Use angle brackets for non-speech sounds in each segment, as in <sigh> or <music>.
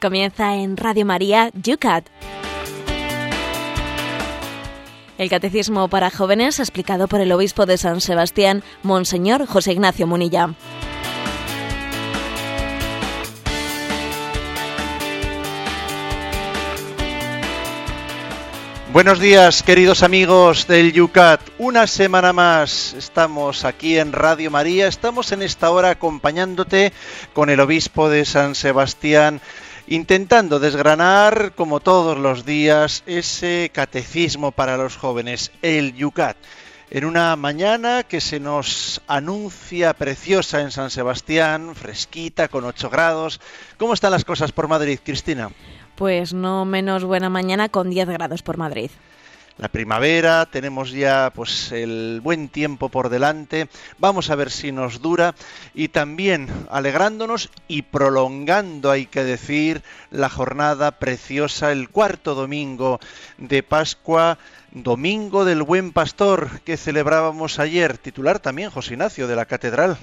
Comienza en Radio María Yucat. El Catecismo para Jóvenes explicado por el Obispo de San Sebastián, Monseñor José Ignacio Munilla. Buenos días, queridos amigos del Yucat. Una semana más estamos aquí en Radio María. Estamos en esta hora acompañándote con el obispo de San Sebastián, intentando desgranar, como todos los días, ese catecismo para los jóvenes, el Yucat. En una mañana que se nos anuncia preciosa en San Sebastián, fresquita, con 8 grados. ¿Cómo están las cosas por Madrid, Cristina? Pues no menos buena mañana con 10 grados por Madrid. La primavera, tenemos ya pues el buen tiempo por delante. Vamos a ver si nos dura y también alegrándonos y prolongando, hay que decir, la jornada preciosa, el cuarto domingo de Pascua, domingo del Buen Pastor que celebrábamos ayer, titular también José Ignacio de la Catedral.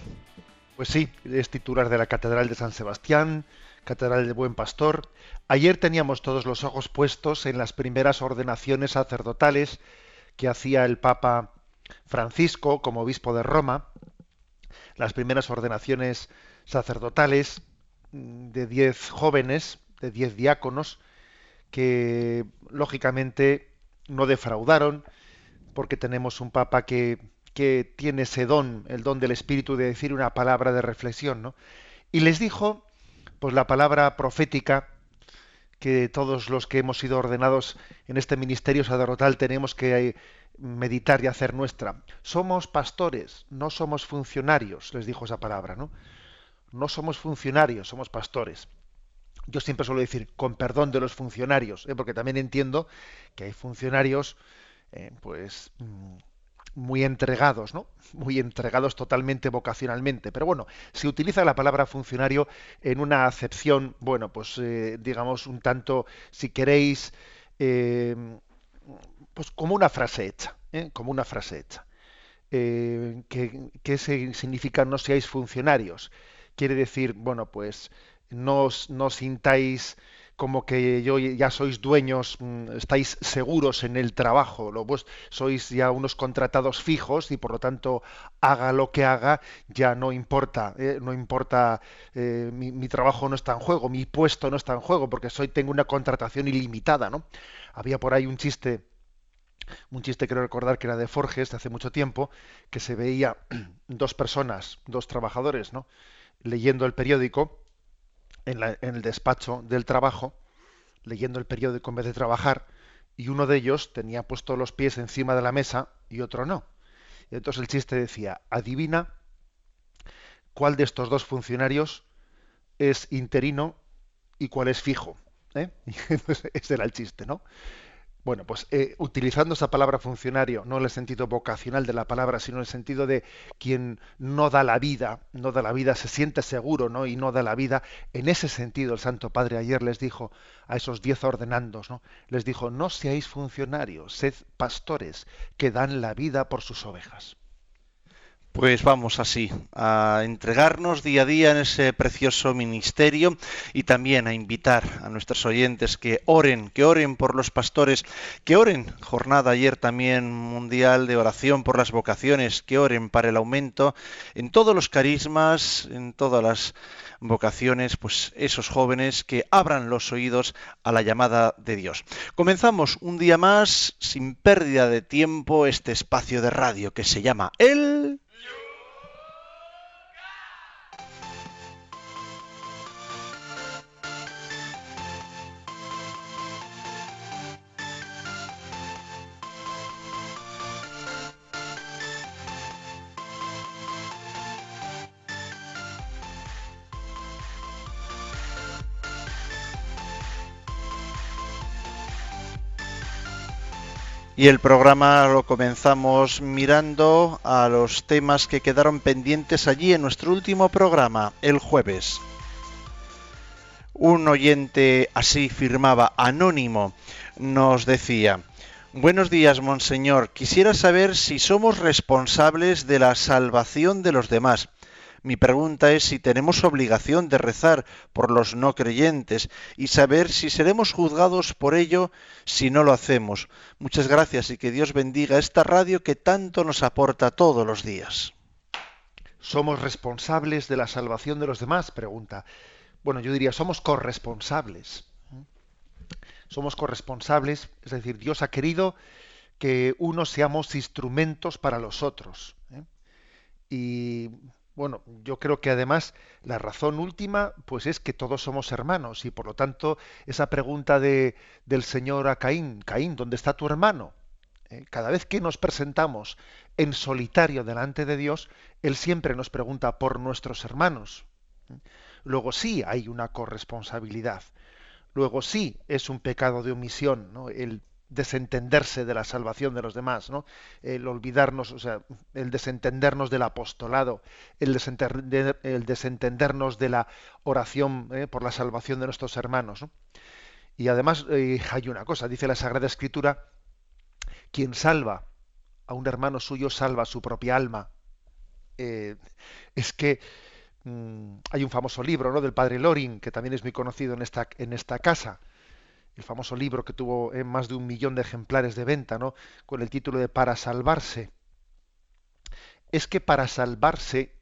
Pues sí, es titular de la Catedral de San Sebastián, Catedral del Buen Pastor. Ayer teníamos todos los ojos puestos en las primeras ordenaciones sacerdotales que hacía el Papa Francisco como obispo de Roma, las primeras ordenaciones sacerdotales mm, de diez jóvenes, de diez diáconos, que lógicamente no defraudaron, porque tenemos un Papa que, que tiene ese don, el don del Espíritu de decir una palabra de reflexión, ¿no? Y les dijo, pues la palabra profética que todos los que hemos sido ordenados en este ministerio sacerdotal tenemos que eh, meditar y hacer nuestra. Somos pastores, no somos funcionarios, les dijo esa palabra, ¿no? No somos funcionarios, somos pastores. Yo siempre suelo decir, con perdón de los funcionarios, ¿eh? porque también entiendo que hay funcionarios, eh, pues, mm, muy entregados, ¿no? Muy entregados totalmente vocacionalmente. Pero bueno, se utiliza la palabra funcionario en una acepción, bueno, pues eh, digamos un tanto, si queréis, eh, pues como una frase hecha, ¿eh? como una frase hecha. ¿qué, ¿Qué significa no seáis funcionarios? Quiere decir, bueno, pues no, no sintáis como que yo ya sois dueños, mm, estáis seguros en el trabajo, lo, vos sois ya unos contratados fijos y por lo tanto haga lo que haga, ya no importa, ¿eh? no importa, eh, mi, trabajo no está en juego, mi puesto no está en juego, porque soy, tengo una contratación ilimitada, ¿no? Había por ahí un chiste, un chiste quiero recordar que era de Forges de hace mucho tiempo, que se veía <clears throat> dos personas, dos trabajadores, ¿no? leyendo el periódico, en, el despacho del trabajo, leyendo el periódico en vez de trabajar, y uno de ellos tenía puesto los pies encima de la mesa y otro no. Y entonces el chiste decía, adivina cuál de estos dos funcionarios es interino y cuál es fijo. ¿eh? <laughs> ese era el chiste, ¿no? Bueno, pues eh, utilizando esa palabra funcionario, no en el sentido vocacional de la palabra, sino en el sentido de quien no da la vida, no da la vida, se siente seguro, ¿no? Y no da la vida. En ese sentido, el Santo Padre ayer les dijo a esos diez ordenandos, ¿no? Les dijo, no seáis funcionarios, sed pastores que dan la vida por sus ovejas. Pues vamos así, a entregarnos día a día en ese precioso ministerio y también a invitar a nuestros oyentes que oren, que oren por los pastores, que oren, jornada ayer también mundial de oración por las vocaciones, que oren para el aumento en todos los carismas, en todas las vocaciones, pues esos jóvenes que abran los oídos a la llamada de Dios. Comenzamos un día más, sin pérdida de tiempo, este espacio de radio que se llama El Y el programa lo comenzamos mirando a los temas que quedaron pendientes allí en nuestro último programa, el jueves. Un oyente así firmaba, anónimo, nos decía, Buenos días, Monseñor. Quisiera saber si somos responsables de la salvación de los demás. Mi pregunta es si tenemos obligación de rezar por los no creyentes y saber si seremos juzgados por ello si no lo hacemos. Muchas gracias y que Dios bendiga esta radio que tanto nos aporta todos los días. ¿Somos responsables de la salvación de los demás? Pregunta. Bueno, yo diría, somos corresponsables. Somos corresponsables, es decir, Dios ha querido que unos seamos instrumentos para los otros. ¿eh? Y bueno, yo creo que además la razón última, pues es que todos somos hermanos y por lo tanto esa pregunta de, del Señor a Caín, Caín, ¿dónde está tu hermano? ¿Eh? Cada vez que nos presentamos en solitario delante de Dios, Él siempre nos pregunta por nuestros hermanos. ¿eh? Luego sí hay una corresponsabilidad. Luego sí es un pecado de omisión, ¿no? El desentenderse de la salvación de los demás, ¿no? El olvidarnos, o sea, el desentendernos del apostolado, el, desentendernos de la oración ¿eh? por la salvación de nuestros hermanos. Y además eh, hay una cosa, dice la Sagrada Escritura, quien salva a un hermano suyo salva su propia alma. Eh, es que mm, hay un famoso libro ¿no? del padre Loring, que también es muy conocido en esta, en esta casa, el famoso libro que tuvo eh, más de un millón de ejemplares de venta, ¿no? con el título de Para salvarse. Es que para salvarse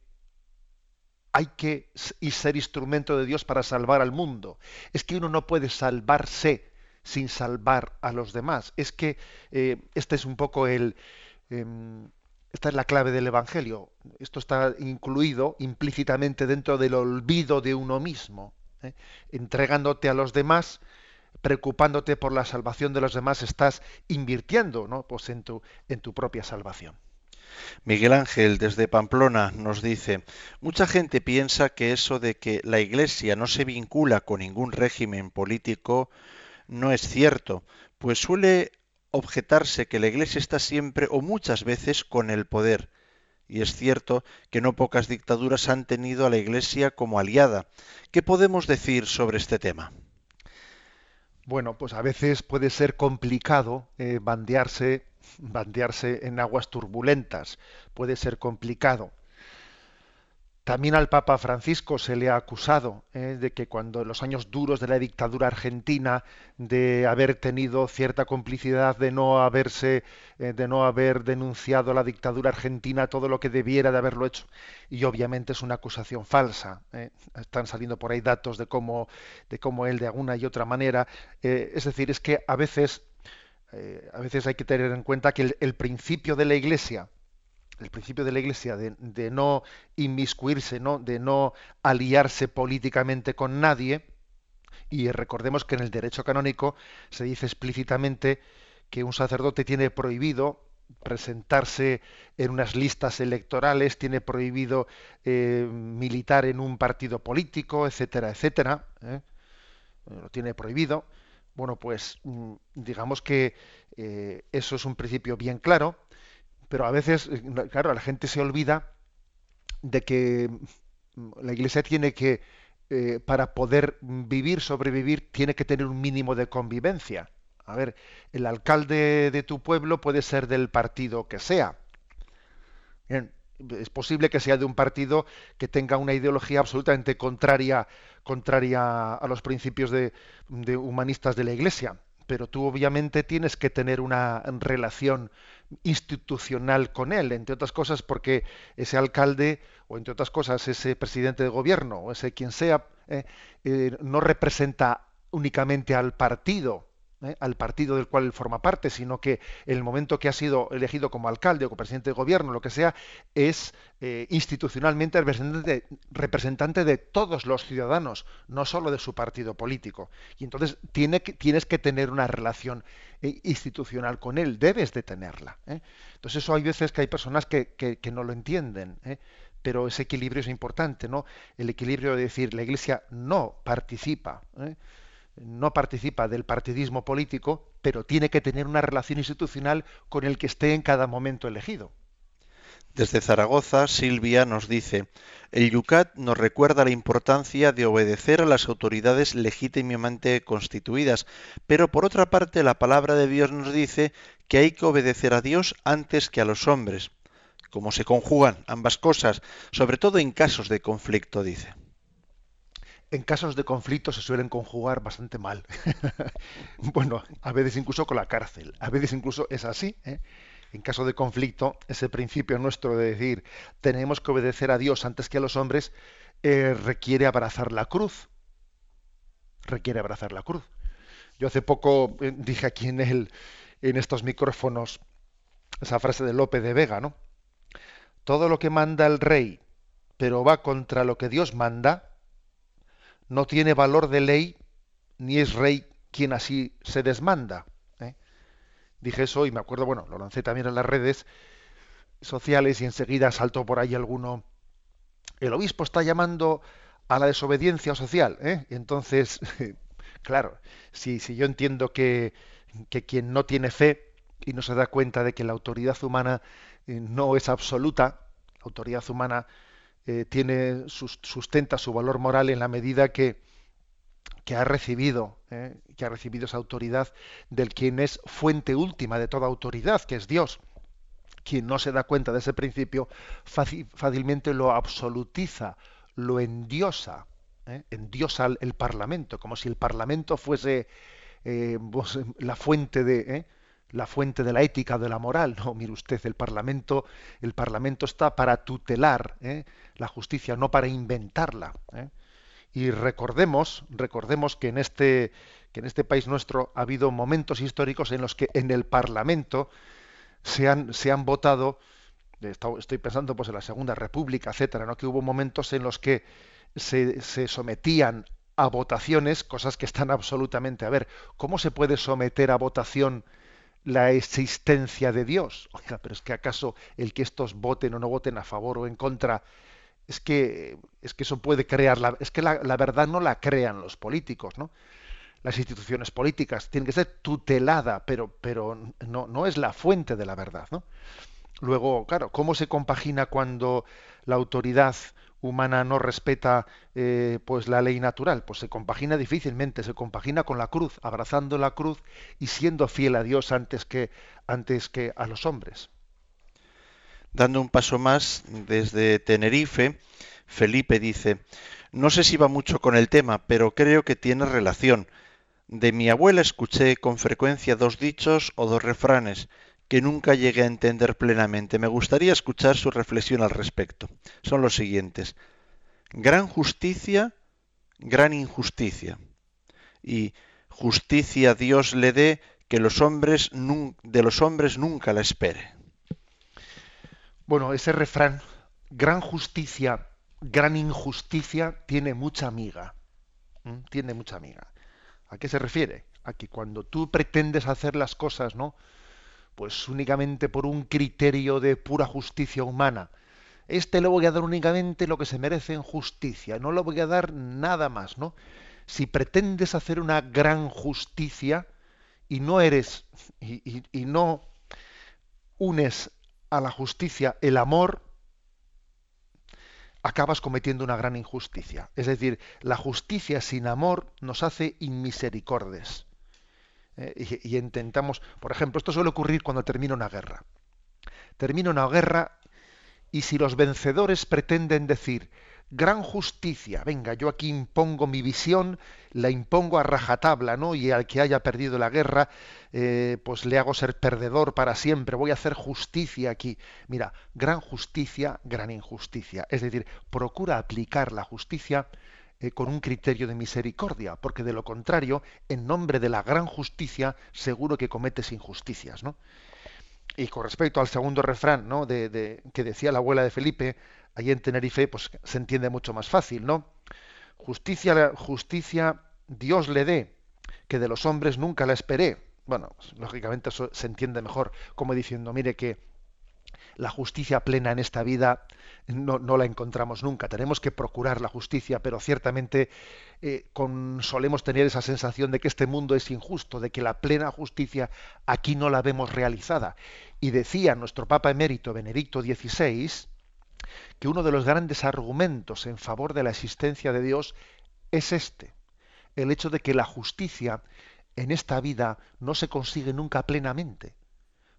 hay que ser instrumento de Dios para salvar al mundo. Es que uno no puede salvarse sin salvar a los demás. Es que eh, este es un poco el... Em, esta es la clave del Evangelio. Esto está incluido implícitamente dentro del olvido de uno mismo. ¿eh? Entregándote a los demás preocupándote por la salvación de los demás, estás invirtiendo ¿no? pues tu, en tu propia salvación. Miguel Ángel desde Pamplona nos dice, mucha gente piensa que eso de que la Iglesia no se vincula con ningún régimen político no es cierto, pues suele objetarse que la Iglesia está siempre o muchas veces con el poder. Y es cierto que no pocas dictaduras han tenido a la Iglesia como aliada. ¿Qué podemos decir sobre este tema? Bueno, pues a veces puede ser complicado eh, bandearse, bandearse en aguas turbulentas, puede ser complicado. También al Papa Francisco se le ha acusado eh, de que cuando en los años duros de la dictadura argentina, de haber tenido cierta complicidad, de no haberse, eh, de no haber denunciado la dictadura argentina todo lo que debiera de haberlo hecho. Y obviamente es una acusación falsa. Eh. Están saliendo por ahí datos de cómo, de cómo él de alguna y otra manera. es decir, es que a veces, a veces hay que tener en cuenta que el principio de la Iglesia el principio de la Iglesia de, no inmiscuirse, ¿no? de no aliarse políticamente con nadie, y recordemos que en el derecho canónico se dice explícitamente que un sacerdote tiene prohibido presentarse en unas listas electorales, tiene prohibido eh, militar en un partido político, etcétera, etcétera. ¿eh? Lo tiene prohibido. Bueno, pues mm, digamos que eh, eso es un principio bien claro pero a veces, eh, claro, la gente se olvida de que mm, la Iglesia tiene que, eh, para poder vivir, sobrevivir, tiene que tener un mínimo de convivencia. A ver, el alcalde de tu pueblo puede ser del partido que sea. es posible que sea de un partido que tenga una ideología absolutamente contraria, contraria a los principios de humanistas de la Iglesia pero tú obviamente tienes que tener una relación institucional con él, entre otras cosas porque ese alcalde o entre otras cosas ese presidente de gobierno o ese quien sea eh, eh, no representa únicamente al partido, ¿eh? al partido del cual él forma parte, sino que el momento que ha sido elegido como alcalde o como presidente de gobierno, lo que sea, es eh, institucionalmente representante, representante, de todos los ciudadanos, no solo de su partido político. Y entonces tienes que tener una relación eh, institucional con él, debes de tenerla. Entonces eso hay veces que hay personas que, no lo entienden pero ese equilibrio es importante, ¿no? El equilibrio de decir la Iglesia no participa. No participa del partidismo político, pero tiene que tener una relación institucional con el que esté en cada momento elegido. Desde Zaragoza, Silvia nos dice, el Yucat nos recuerda la importancia de obedecer a las autoridades legítimamente constituidas, pero por otra parte la palabra de Dios nos dice que hay que obedecer a Dios antes que a los hombres. cómo se conjugan ambas cosas, sobre todo en casos de conflicto, dice. En casos de conflicto se suelen conjugar bastante mal. <laughs> bueno, a veces incluso con la cárcel, a veces incluso es así. ¿eh? En caso de conflicto, ese principio nuestro de decir tenemos que obedecer a Dios antes que a los hombres eh, requiere abrazar la cruz. Requiere abrazar la cruz. Yo hace poco eh, dije aquí en, el, en estos micrófonos esa frase de Lope de Vega, ¿no? Todo lo que manda el rey, pero va contra lo que Dios manda, no tiene valor de ley, ni es rey quien así se desmanda. ¿eh? Dije eso y me acuerdo, bueno, lo lancé también en las redes sociales y enseguida saltó por ahí alguno. El obispo está llamando a la desobediencia social. ¿eh? Entonces, <laughs> claro, si, si yo entiendo que, que quien no tiene fe y no se da cuenta de que la autoridad humana eh, no es absoluta, la autoridad humana eh, tiene sustenta su valor moral en la medida que, que ha recibido eh, que ha recibido esa autoridad del quien es fuente última de toda autoridad, que es Dios. Quien no se da cuenta de ese principio fácilmente lo absolutiza, lo endiosa, ¿eh? endiosa el, Parlamento, como si el Parlamento fuese pues, la fuente de la fuente de la ética, de la moral. No, mire usted, el Parlamento, el Parlamento está para tutelar ¿eh? la justicia, no para inventarla. ¿eh? Y recordemos, recordemos que en este que en este país nuestro ha habido momentos históricos en los que en el Parlamento se han, se han votado, estoy pensando pues en la Segunda República, etcétera, ¿no? que hubo momentos en los que se, se sometían a votaciones, cosas que están absolutamente. A ver, ¿cómo se puede someter a votación la existencia de Dios. Oiga, pero es que acaso el que estos voten o no voten a favor o en contra, es que, es que eso puede crear, la, es que la, verdad no la crean los políticos, ¿no? Las instituciones políticas tienen que ser tutelada, pero, pero no, no es la fuente de la verdad, ¿no? Luego, claro, ¿cómo se compagina cuando la autoridad humana no respeta eh, pues la ley natural, pues se compagina difícilmente, se compagina con la cruz, abrazando la cruz y siendo fiel a Dios antes que antes que a los hombres. Dando un paso más desde Tenerife, Felipe dice: "No sé si va mucho con el tema, pero creo que tiene relación. De mi abuela escuché con frecuencia dos dichos o dos refranes que nunca llegué a entender plenamente. Me gustaría escuchar su reflexión al respecto. Son los siguientes. Gran justicia, gran injusticia. Y justicia Dios le dé que los hombres de los hombres nunca la espere. Bueno, ese refrán, gran justicia, gran injusticia, tiene mucha amiga. Tiene mucha amiga. ¿A qué se refiere? A que cuando tú pretendes hacer las cosas, ¿no? Pues únicamente por un criterio de pura justicia humana. Este le voy a dar únicamente lo que se merece en justicia, no le voy a dar nada más, ¿no? Si pretendes hacer una gran justicia y no eres y, y no unes a la justicia el amor, acabas cometiendo una gran injusticia. Es decir, la justicia sin amor nos hace inmisericordes. Eh, y, intentamos, por ejemplo, esto suele ocurrir cuando termina una guerra. Termina una guerra y si los vencedores pretenden decir, gran justicia, venga, yo aquí impongo mi visión, la impongo a rajatabla, ¿no? Y al que haya perdido la guerra, eh, pues le hago ser perdedor para siempre, voy a hacer justicia aquí. Mira, gran justicia, gran injusticia. Es decir, procura aplicar la justicia eh, con un criterio de misericordia, porque de lo contrario, en nombre de la gran justicia, seguro que cometes injusticias, ¿no? Y con respecto al segundo refrán, ¿no? De, que decía la abuela de Felipe, allí en Tenerife, pues se entiende mucho más fácil, ¿no? Justicia, justicia Dios le dé, que de los hombres nunca la esperé. Bueno, pues, lógicamente eso se entiende mejor como diciendo, mire que la justicia plena en esta vida no, la encontramos nunca. Tenemos que procurar la justicia, pero ciertamente eh, solemos tener esa sensación de que este mundo es injusto, de que la plena justicia aquí no la vemos realizada. Y decía nuestro Papa emérito Benedicto XVI que uno de los grandes argumentos en favor de la existencia de Dios es este, el hecho de que la justicia en esta vida no se consigue nunca plenamente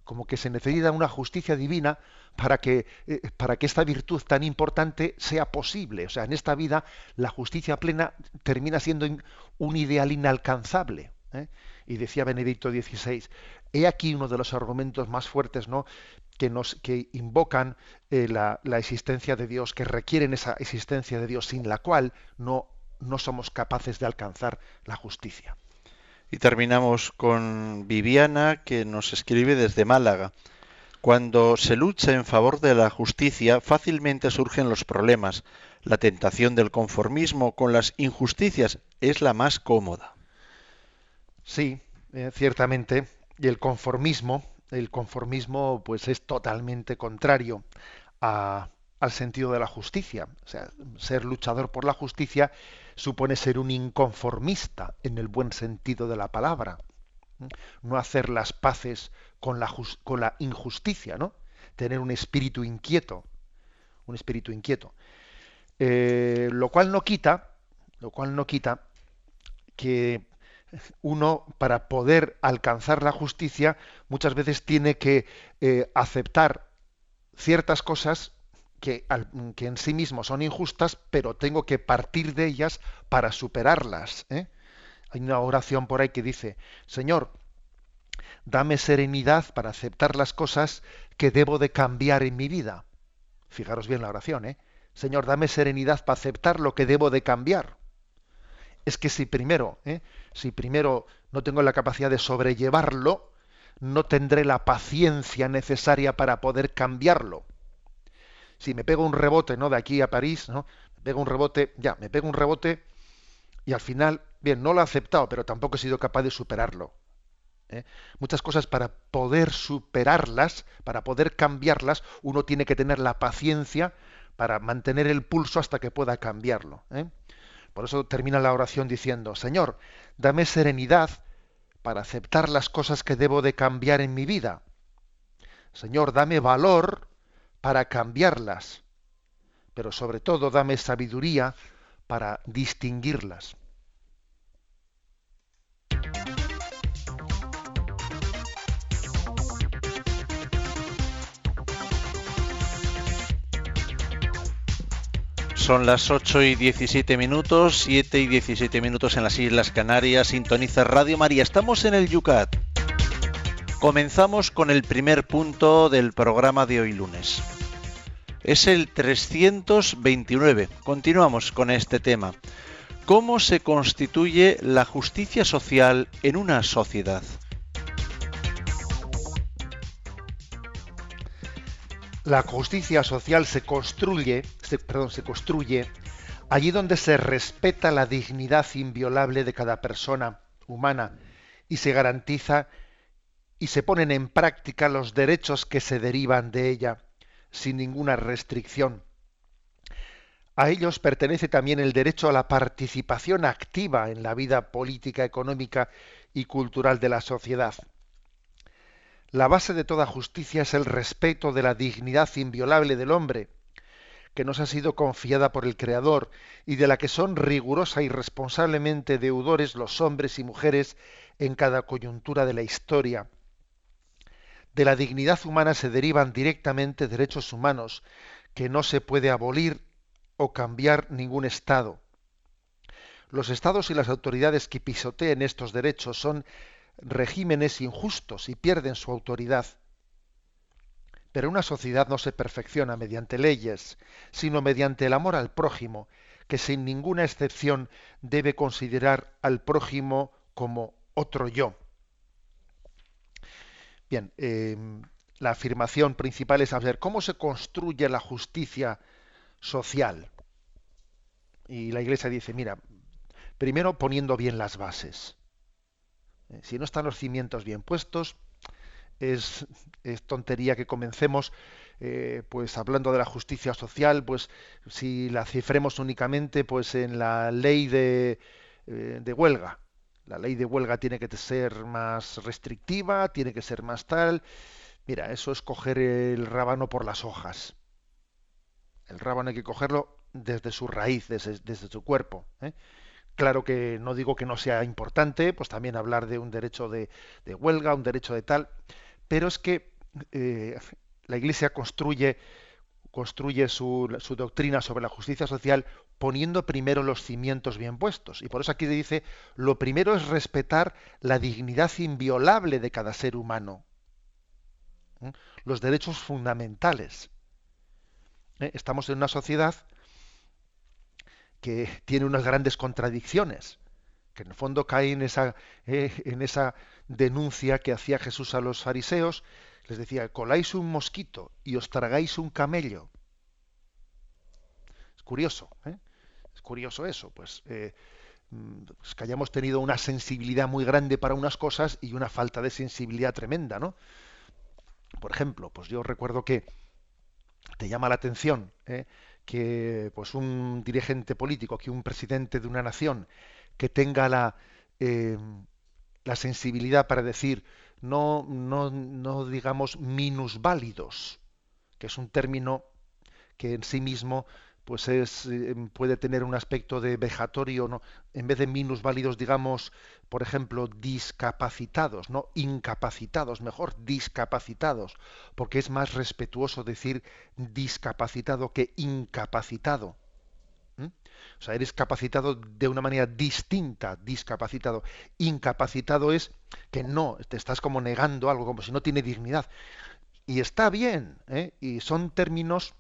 como que se necesita una justicia divina para que, eh, para que esta virtud tan importante sea posible. O sea, en esta vida la justicia plena termina siendo un ideal inalcanzable. ¿eh? Y decía Benedicto XVI, he aquí uno de los argumentos más fuertes ¿no? que, nos, que invocan eh, la, la, existencia de Dios, que requieren esa existencia de Dios, sin la cual no, no somos capaces de alcanzar la justicia. Y terminamos con Viviana, que nos escribe desde Málaga. Cuando se lucha en favor de la justicia, fácilmente surgen los problemas. La tentación del conformismo con las injusticias es la más cómoda. Sí, eh, ciertamente. Y el conformismo, el conformismo, pues es totalmente contrario a, al sentido de la justicia. O sea, ser luchador por la justicia supone ser un inconformista en el buen sentido de la palabra. No hacer las paces con la, con la injusticia, ¿no? Tener un espíritu inquieto. Un espíritu inquieto. Eh, lo cual no quita, lo cual no quita que uno para poder alcanzar la justicia muchas veces tiene que eh, aceptar ciertas cosas que, en sí mismos son injustas, pero tengo que partir de ellas para superarlas. ¿eh? Hay una oración por ahí que dice, Señor, dame serenidad para aceptar las cosas que debo de cambiar en mi vida. Fijaros bien la oración, ¿eh? Señor, dame serenidad para aceptar lo que debo de cambiar. Es que si primero, ¿eh? si primero no tengo la capacidad de sobrellevarlo, no tendré la paciencia necesaria para poder cambiarlo si me pego un rebote, ¿no? De aquí a París, ¿no? Me pego un rebote, ya, me pego un rebote y al final, bien, no lo he aceptado, pero tampoco he sido capaz de superarlo. ¿eh? Muchas cosas para poder superarlas, para poder cambiarlas, uno tiene que tener la paciencia para mantener el pulso hasta que pueda cambiarlo. ¿eh? Por eso termina la oración diciendo, Señor, dame serenidad para aceptar las cosas que debo de cambiar en mi vida. Señor, dame valor para cambiarlas, pero sobre todo dame sabiduría para distinguirlas. Son las 8 y 17 minutos, 7 y 17 minutos en las Islas Canarias. Sintoniza Radio María. Estamos en el Yucat. Comenzamos con el primer punto del programa de hoy lunes. Es el 329. Continuamos con este tema. ¿Cómo se constituye la justicia social en una sociedad? La justicia social se construye, perdón, se construye allí donde se respeta la dignidad inviolable de cada persona humana y se garantiza y se ponen en práctica los derechos que se derivan de ella sin ninguna restricción. A ellos pertenece también el derecho a la participación activa en la vida política, económica y cultural de la sociedad. La base de toda justicia es el respeto de la dignidad inviolable del hombre, que nos ha sido confiada por el Creador y de la que son rigurosa y responsablemente deudores los hombres y mujeres en cada coyuntura de la historia, de la dignidad humana se derivan directamente derechos humanos que no se puede abolir o cambiar ningún Estado. Los Estados y las autoridades que pisoteen estos derechos son regímenes injustos y pierden su autoridad. Pero una sociedad no se perfecciona mediante leyes, sino mediante el amor al prójimo, que sin ninguna excepción debe considerar al prójimo como otro yo. Bien, em, la afirmación principal es saber cómo se construye la justicia social. Y la Iglesia dice, mira, primero poniendo bien las bases. Eh, si no están los cimientos bien puestos, es, tontería que comencemos eh, pues hablando de la justicia social, pues si la cifremos únicamente pues en la ley de, eh, de huelga. La ley de huelga tiene que ser más restrictiva, tiene que ser más tal. Mira, eso es coger el rábano por las hojas. El rábano hay que cogerlo desde su raíz, desde, su cuerpo. ¿eh? Claro que no digo que no sea importante, pues también hablar de un derecho de, huelga, un derecho de tal, pero es que eh, la Iglesia construye, construye su, su, doctrina sobre la justicia social poniendo primero los cimientos bien puestos. Y por eso aquí dice, lo primero es respetar la dignidad inviolable de cada ser humano, ¿eh? los derechos fundamentales. ¿Eh? Estamos en una sociedad que tiene unas grandes contradicciones, que en el fondo cae en esa, eh, en esa denuncia que hacía Jesús a los fariseos, les decía, coláis un mosquito y os tragáis un camello. Curioso, ¿eh? es curioso eso, pues, eh, pues, que hayamos tenido una sensibilidad muy grande para unas cosas y una falta de sensibilidad tremenda, ¿no? Por ejemplo, pues yo recuerdo que te llama la atención ¿eh? que pues un dirigente político, que un presidente de una nación que tenga la, la sensibilidad para decir no, no, no digamos minusválidos, que es un término que en sí mismo pues es, eh, puede tener un aspecto de vejatorio, ¿no? en vez de minusválidos, digamos, por ejemplo, discapacitados, no incapacitados, mejor discapacitados, porque es más respetuoso decir discapacitado que incapacitado. O sea, eres capacitado de una manera distinta, discapacitado. Incapacitado es que no, te estás como negando algo, como si no tiene dignidad. Y está bien, ¿eh? y son términos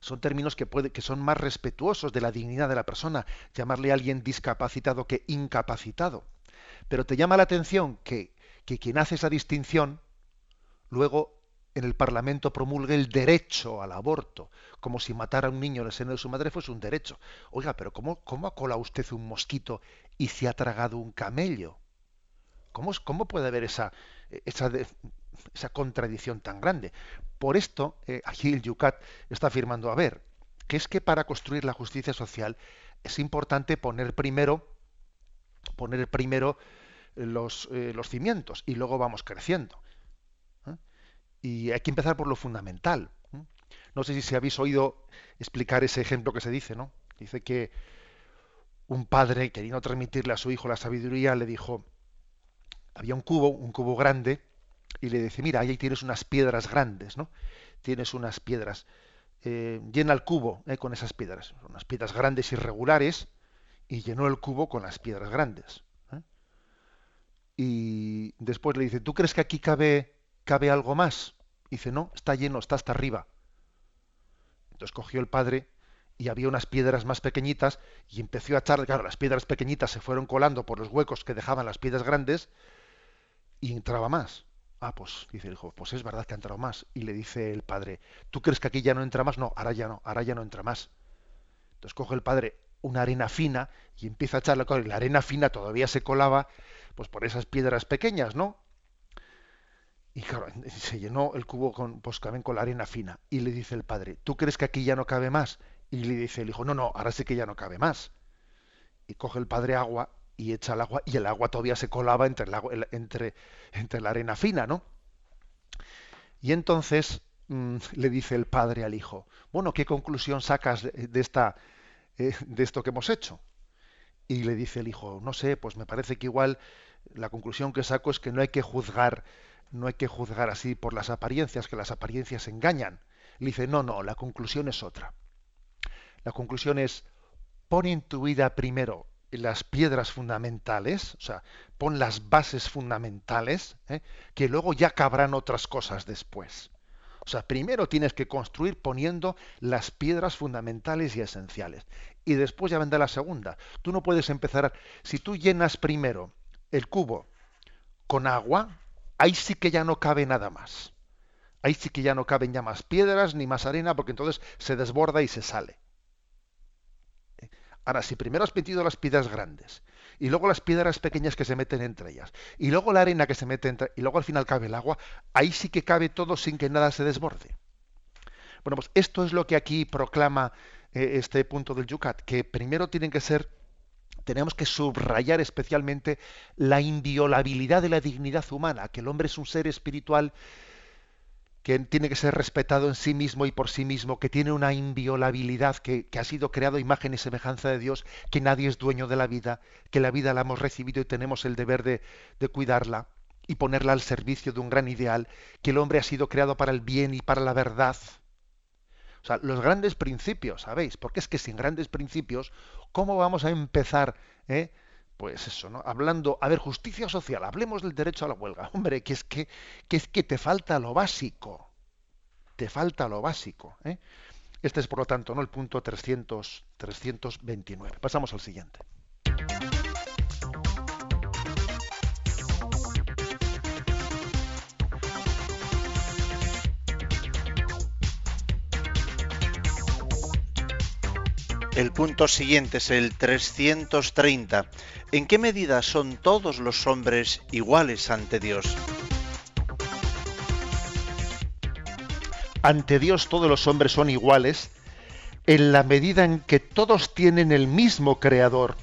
son términos que, son más respetuosos de la dignidad de la persona, llamarle a alguien discapacitado que incapacitado. Pero te llama la atención que, que quien hace esa distinción luego en el Parlamento promulgue el derecho al aborto, como si matar a un niño en el seno de su madre fuese un derecho. Oiga, pero ¿cómo, cómo ha colado usted un mosquito y se ha tragado un camello? ¿Cómo, cómo puede haber esa, esa, esa contradicción tan grande? Por esto, eh, aquí el Yucat está afirmando, a ver, que es que para construir la justicia social es importante poner primero, poner primero los, eh, los cimientos y luego vamos creciendo. ¿eh? Y hay que empezar por lo fundamental. No sé si habéis oído explicar ese ejemplo que se dice, ¿no? Dice que un padre, queriendo transmitirle a su hijo la sabiduría, le dijo, había un cubo, un cubo grande, y le dice, mira, ahí tienes unas piedras grandes, ¿no? Tienes unas piedras. Eh, llena el cubo eh, con esas piedras, unas piedras grandes irregulares, y llenó el cubo con las piedras grandes. ¿eh? Y después le dice, ¿tú crees que aquí cabe, cabe algo más? Y dice, no, está lleno, está hasta arriba. Entonces cogió el padre y había unas piedras más pequeñitas y empezó a echar, claro, las piedras pequeñitas se fueron colando por los huecos que dejaban las piedras grandes y entraba más. Ah, pues dice el hijo, pues es verdad que ha entrado más. Y le dice el padre, ¿tú crees que aquí ya no entra más? No, ahora ya no, ahora ya no entra más. Entonces coge el padre una arena fina y empieza a echarla con la arena fina todavía se colaba pues por esas piedras pequeñas, ¿no? Y claro, <laughs> se llenó el cubo con, pues, con la arena fina. Y le dice el padre, ¿tú crees que aquí ya no cabe más? Y le dice el hijo, no, no, ahora sí que ya no cabe más. Y coge el padre agua y echa el agua y el agua todavía se colaba entre, entre, entre la arena fina, ¿no? Y entonces mm, le dice el padre al hijo, bueno, ¿qué conclusión sacas de, esta, eh, de esto que hemos hecho? Y le dice el hijo, no sé, pues me parece que igual la conclusión que saco es que no hay que juzgar, no hay que juzgar así por las apariencias, que las apariencias engañan. Le dice, no, no, la conclusión es otra. La conclusión es, pon en tu vida primero las piedras fundamentales, o sea, pon las bases fundamentales, ¿eh? que luego ya cabrán otras cosas después. O sea, primero tienes que construir poniendo las piedras fundamentales y esenciales. Y después ya vendrá la segunda. Tú no puedes empezar, si tú llenas primero el cubo con agua, ahí sí que ya no cabe nada más. Ahí sí que ya no caben ya más piedras ni más arena, porque entonces se desborda y se sale. Ahora, si primero has metido las piedras grandes, y luego las piedras pequeñas que se meten entre ellas, y luego la arena que se mete entre, y luego al final cabe el agua, ahí sí que cabe todo sin que nada se desborde. Bueno, pues esto es lo que aquí proclama eh, este punto del Yucat, que primero tienen que ser, tenemos que subrayar especialmente la inviolabilidad de la dignidad humana, que el hombre es un ser espiritual que tiene que ser respetado en sí mismo y por sí mismo, que tiene una inviolabilidad, que, ha sido creado imagen y semejanza de Dios, que nadie es dueño de la vida, que la vida la hemos recibido y tenemos el deber de, cuidarla. y ponerla al servicio de un gran ideal, que el hombre ha sido creado para el bien y para la verdad. O sea, los grandes principios, ¿sabéis? Porque es que sin grandes principios, ¿cómo vamos a empezar, eh? Pues eso, ¿no? Hablando, a ver, justicia social, hablemos del derecho a la huelga. <laughs> Hombre, que es que, que es que te falta lo básico. Te falta lo básico. ¿eh? Este es, por lo tanto, ¿no? el punto 300, 329. Pasamos al siguiente. El punto siguiente es el 330. ¿En qué medida son todos los hombres iguales ante Dios? Ante Dios todos los hombres son iguales en la medida en que todos tienen el mismo creador.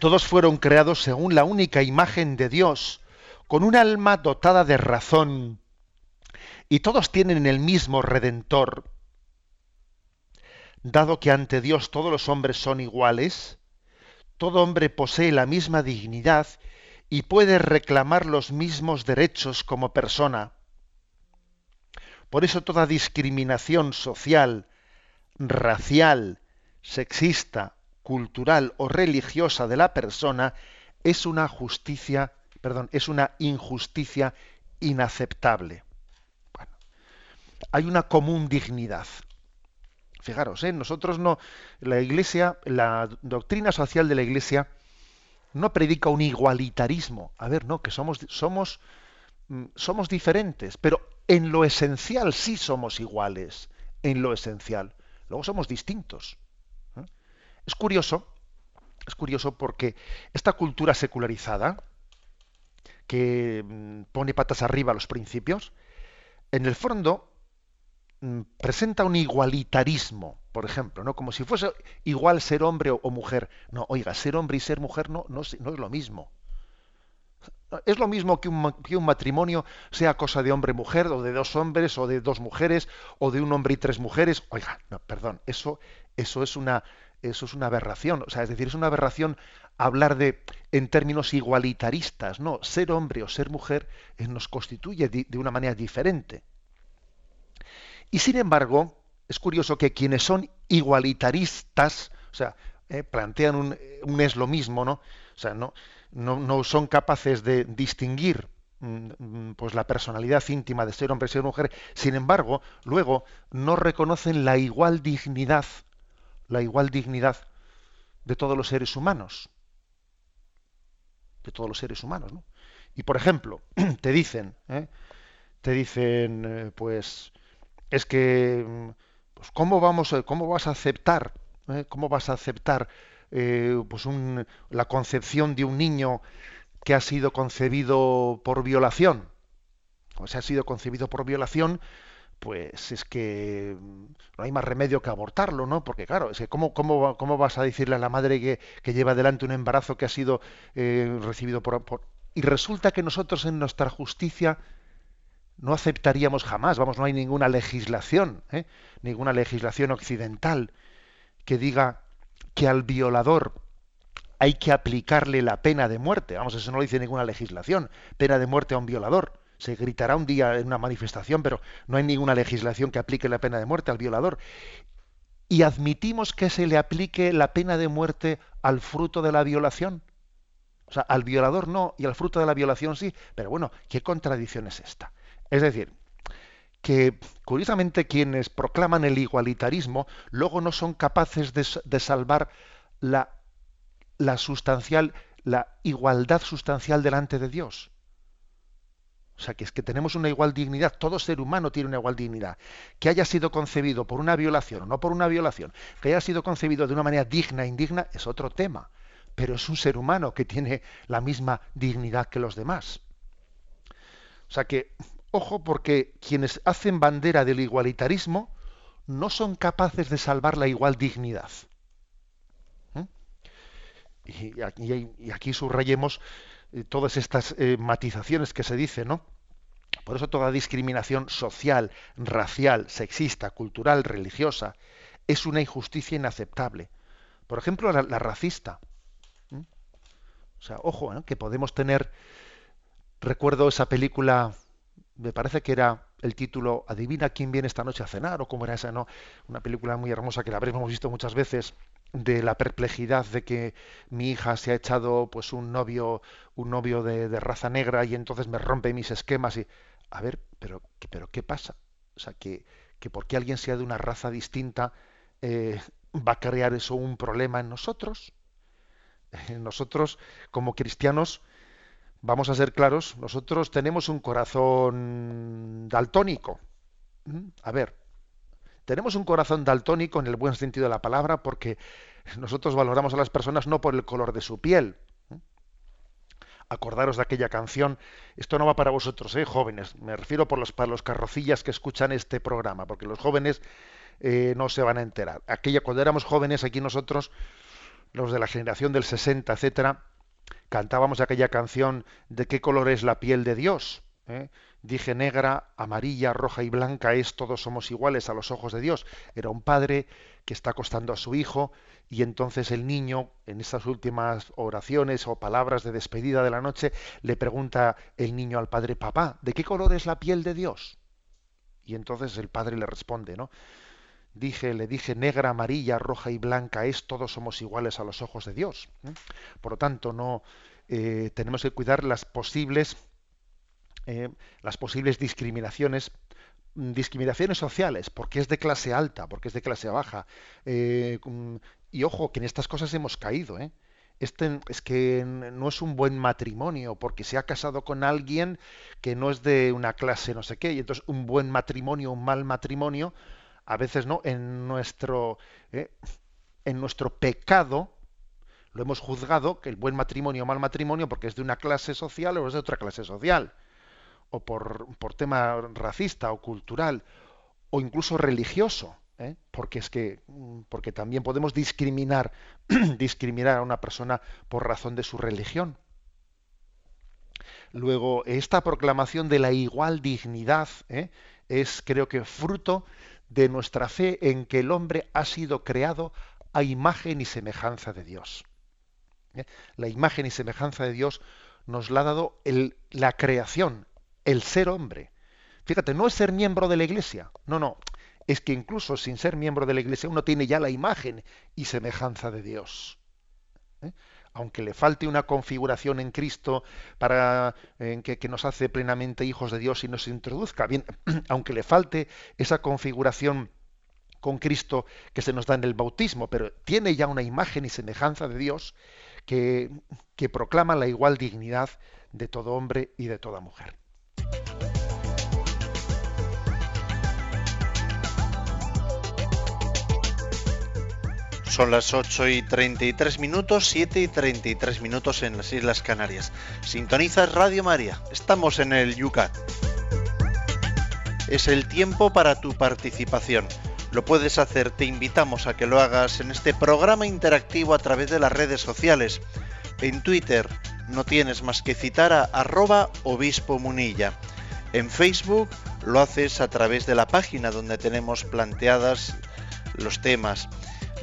Todos fueron creados según la única imagen de Dios, con un alma dotada de razón. Y todos tienen el mismo redentor dado que ante Dios todos los hombres son iguales, todo hombre posee la misma dignidad y puede reclamar los mismos derechos como persona. Por eso toda discriminación social, racial, sexista, cultural o religiosa de la persona es una justicia, perdón, es una injusticia inaceptable. hay una común dignidad. Fijaros, ¿eh? nosotros no, la Iglesia, la doctrina social de la Iglesia no predica un igualitarismo. A ver, no, que somos, somos, mm, somos diferentes, pero en lo esencial sí somos iguales, en lo esencial. Luego somos distintos. ¿eh? Es curioso, es curioso porque esta cultura secularizada, que mm, pone patas arriba los principios, en el fondo presenta un igualitarismo, por ejemplo, ¿no? Como si fuese igual ser hombre o, mujer. No, oiga, ser hombre y ser mujer no, no, es lo mismo. Es lo mismo que un, que un matrimonio sea cosa de hombre-mujer, o de dos hombres, o de dos mujeres, o de un hombre y tres mujeres. Oiga, no, perdón, eso, eso es una, eso es una aberración. O sea, es decir, es una aberración hablar de en términos igualitaristas. No, ser hombre o ser mujer eh, nos constituye de una manera diferente. Y sin embargo, es curioso que quienes son igualitaristas, o sea, eh, plantean un, es lo mismo, ¿no? O sea, no, no, son capaces de distinguir mm, mm, pues la personalidad íntima de ser hombre y ser mujer, sin embargo, luego no reconocen la igual dignidad, la igual dignidad de todos los seres humanos. De todos los seres humanos, ¿no? Y por ejemplo, <clears throat> te dicen, ¿eh? te dicen, eh, pues, es que mm, pues cómo vamos cómo vas a aceptar eh? cómo vas a aceptar eh, pues la concepción de un niño que ha sido concebido por violación o sea ha sido concebido por violación pues es que mm, no hay más remedio que abortarlo, ¿no? Porque claro, es que ¿cómo, cómo, cómo vas a decirle a la madre que, que lleva adelante un embarazo que ha sido eh, recibido por... Y resulta que nosotros en nuestra justicia no aceptaríamos jamás, vamos, no hay ninguna legislación, ¿eh? ninguna legislación occidental que diga que al violador hay que aplicarle la pena de muerte. Vamos, eso no lo dice ninguna legislación, pena de muerte a un violador. Se gritará un día en una manifestación, pero no hay ninguna legislación que aplique la pena de muerte al violador. Y admitimos que se le aplique la pena de muerte al fruto de la violación. O sea, al violador no y al fruto de la violación sí. Pero bueno, ¿qué contradicción es esta? Es decir, que curiosamente quienes proclaman el igualitarismo luego no son capaces de, salvar la, la, sustancial, la igualdad sustancial delante de Dios. O sea, que es que tenemos una igual dignidad, todo ser humano tiene una igual dignidad. Que haya sido concebido por una violación o no por una violación, que haya sido concebido de una manera digna e indigna, es otro tema. Pero es un ser humano que tiene la misma dignidad que los demás. O sea que Ojo porque quienes hacen bandera del igualitarismo no son capaces de salvar la igual dignidad. ¿Mm? Y, aquí, subrayemos eh, todas estas eh, matizaciones que se dicen, ¿no? Por eso toda discriminación social, racial, sexista, cultural, religiosa, es una injusticia inaceptable. Por ejemplo, la, racista. ¿Mm? O sea, ojo, ¿eh? que podemos tener recuerdo esa película, me parece que era el título Adivina quién viene esta noche a cenar, o cómo era esa, ¿no? Una película muy hermosa que la habremos visto muchas veces, de la perplejidad de que mi hija se ha echado pues un novio, un novio de, raza negra y entonces me rompe mis esquemas y a ver, pero, pero ¿qué pasa? O sea, que, que porque alguien sea de una raza distinta eh, va a crear eso un problema en nosotros. Nosotros, como cristianos, vamos a ser claros, nosotros tenemos un corazón daltónico. ¿Mm? A ver, tenemos un corazón daltónico en el buen sentido de la palabra porque nosotros valoramos a las personas no por el color de su piel. ¿Mm? Acordaros de aquella canción. Esto no va para vosotros, ¿eh, jóvenes. Me refiero por los, para los carrocillas que escuchan este programa, porque los jóvenes eh, no se van a enterar. Aquella, cuando éramos jóvenes, aquí nosotros, los de la generación del 60, etcétera, cantábamos aquella canción de qué color es la piel de Dios. ¿eh? Dije negra, amarilla, roja y blanca es todos somos iguales a los ojos de Dios. Era un padre que está acostando a su hijo y entonces el niño, en estas últimas oraciones o palabras de despedida de la noche, le pregunta el niño al padre, papá, ¿de qué color es la piel de Dios? Y entonces el padre le responde, ¿no? Dije, le dije negra, amarilla, roja y blanca es, todos somos iguales a los ojos de Dios. Por lo tanto, no eh, tenemos que cuidar las posibles, eh, las posibles discriminaciones, mm, discriminaciones sociales, porque es de clase alta, porque es de clase baja. Eh, mm, y ojo, que en estas cosas hemos caído, Este, es que no es un buen matrimonio porque se ha casado con alguien que no es de una clase no sé qué y entonces un buen matrimonio un mal matrimonio a veces no, en nuestro, eh, en nuestro pecado lo hemos juzgado que el buen matrimonio o mal matrimonio porque es de una clase social o es de otra clase social, o por, por tema racista o cultural, o incluso religioso, ¿eh? porque es que porque también podemos discriminar <clears throat> discriminar a una persona por razón de su religión. Luego, esta proclamación de la igual dignidad ¿eh? es, creo que, fruto de nuestra fe en que el hombre ha sido creado a imagen y semejanza de Dios. ¿Eh? La imagen y semejanza de Dios nos la ha dado la creación, el ser hombre. Fíjate, no es ser miembro de la iglesia, no, no, es que incluso sin ser miembro de la iglesia uno tiene ya la imagen y semejanza de Dios. ¿Eh? Aunque le falte una configuración en Cristo para en que, nos hace plenamente hijos de Dios y nos introduzca, bien, <clears throat> aunque le falte esa configuración con Cristo que se nos da en el bautismo, pero tiene ya una imagen y semejanza de Dios que proclama la igual dignidad de todo hombre y de toda mujer. Son las 8 y 33 minutos, 7 y 33 minutos en las Islas Canarias. Sintonizas Radio María. Estamos en el Yucat. Es el tiempo para tu participación. Lo puedes hacer, te invitamos a que lo hagas en este programa interactivo a través de las redes sociales. En Twitter no tienes más que citar a arroba obispo munilla. En Facebook lo haces a través de la página donde tenemos planteadas los temas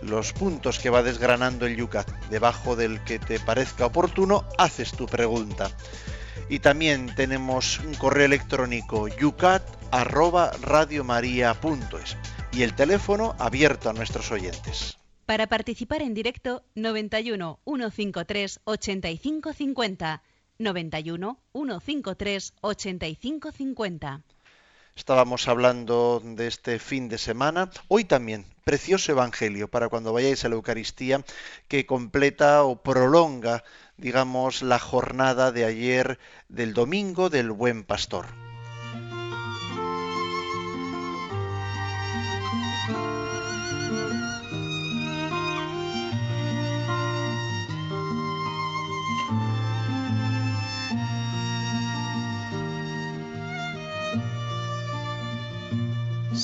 los puntos que va desgranando el Yucat. Debajo del que te parezca oportuno, haces tu pregunta. Y también tenemos un correo electrónico yucat@radiomaria.es y el teléfono abierto a nuestros oyentes. Para participar en directo 91 153 8550 91 153 8550. Estábamos hablando de este fin de semana. Hoy también, precioso evangelio para cuando vayáis a la Eucaristía, que completa o prolonga, digamos, la jornada de ayer del domingo del buen pastor.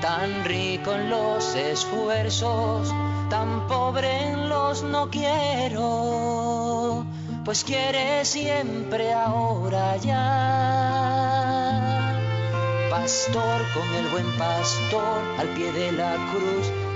tan rico en los esfuerzos, tan pobre en los no quiero, pues quiere siempre ahora ya. Pastor con el buen pastor al pie de la cruz,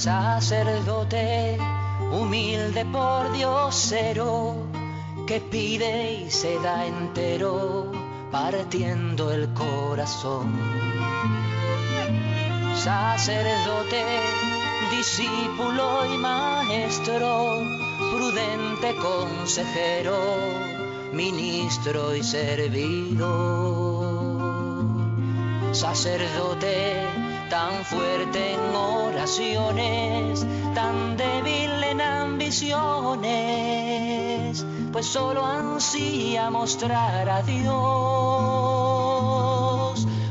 Sacerdote, humilde por Dios cero, que pide y se da entero, partiendo el corazón. Sacerdote, discípulo y maestro, prudente consejero, ministro y servidor. Sacerdote, tan fuerte en oraciones, tan débil en ambiciones, pues solo ansía mostrar a Dios.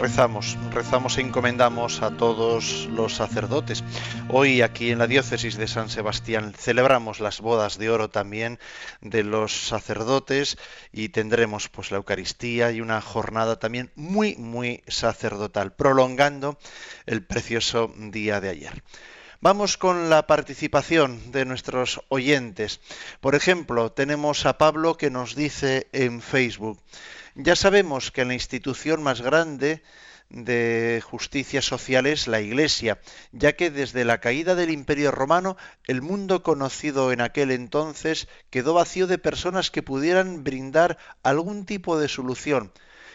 Rezamos, rezamos e encomendamos a todos los sacerdotes. Hoy aquí en la diócesis de San Sebastián celebramos las bodas de oro también de los sacerdotes y tendremos pues la Eucaristía y una jornada también muy muy sacerdotal, prolongando el precioso día de ayer. Vamos con la participación de nuestros oyentes. Por ejemplo, tenemos a Pablo que nos dice en Facebook, ya sabemos que la institución más grande de justicia social es la Iglesia, ya que desde la caída del Imperio Romano el mundo conocido en aquel entonces quedó vacío de personas que pudieran brindar algún tipo de solución,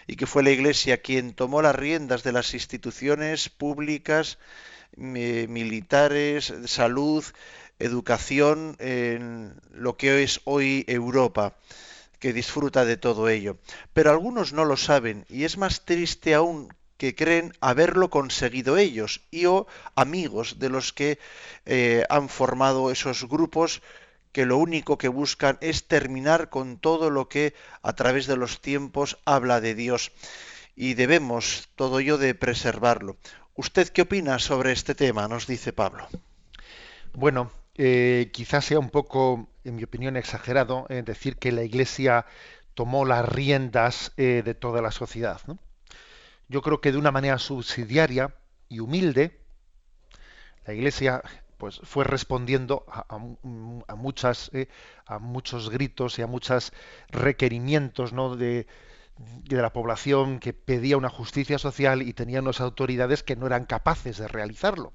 y que fue la Iglesia quien tomó las riendas de las instituciones públicas, militares, salud, educación en lo que es hoy Europa que disfruta de todo ello. Pero algunos no lo saben y es más triste aún que creen haberlo conseguido ellos y o amigos de los que eh, han formado esos grupos que lo único que buscan es terminar con todo lo que a través de los tiempos habla de Dios y debemos todo ello de preservarlo. ¿Usted qué opina sobre este tema? Nos dice Pablo. Bueno, eh, quizás sea un poco, en mi opinión, exagerado eh, decir que la Iglesia tomó las riendas eh, de toda la sociedad. Yo creo que de una manera subsidiaria y humilde, la Iglesia pues fue respondiendo a, a muchos gritos y a muchos requerimientos ¿no? de, la población que pedía una justicia social y tenían unas autoridades que no eran capaces de realizarlo.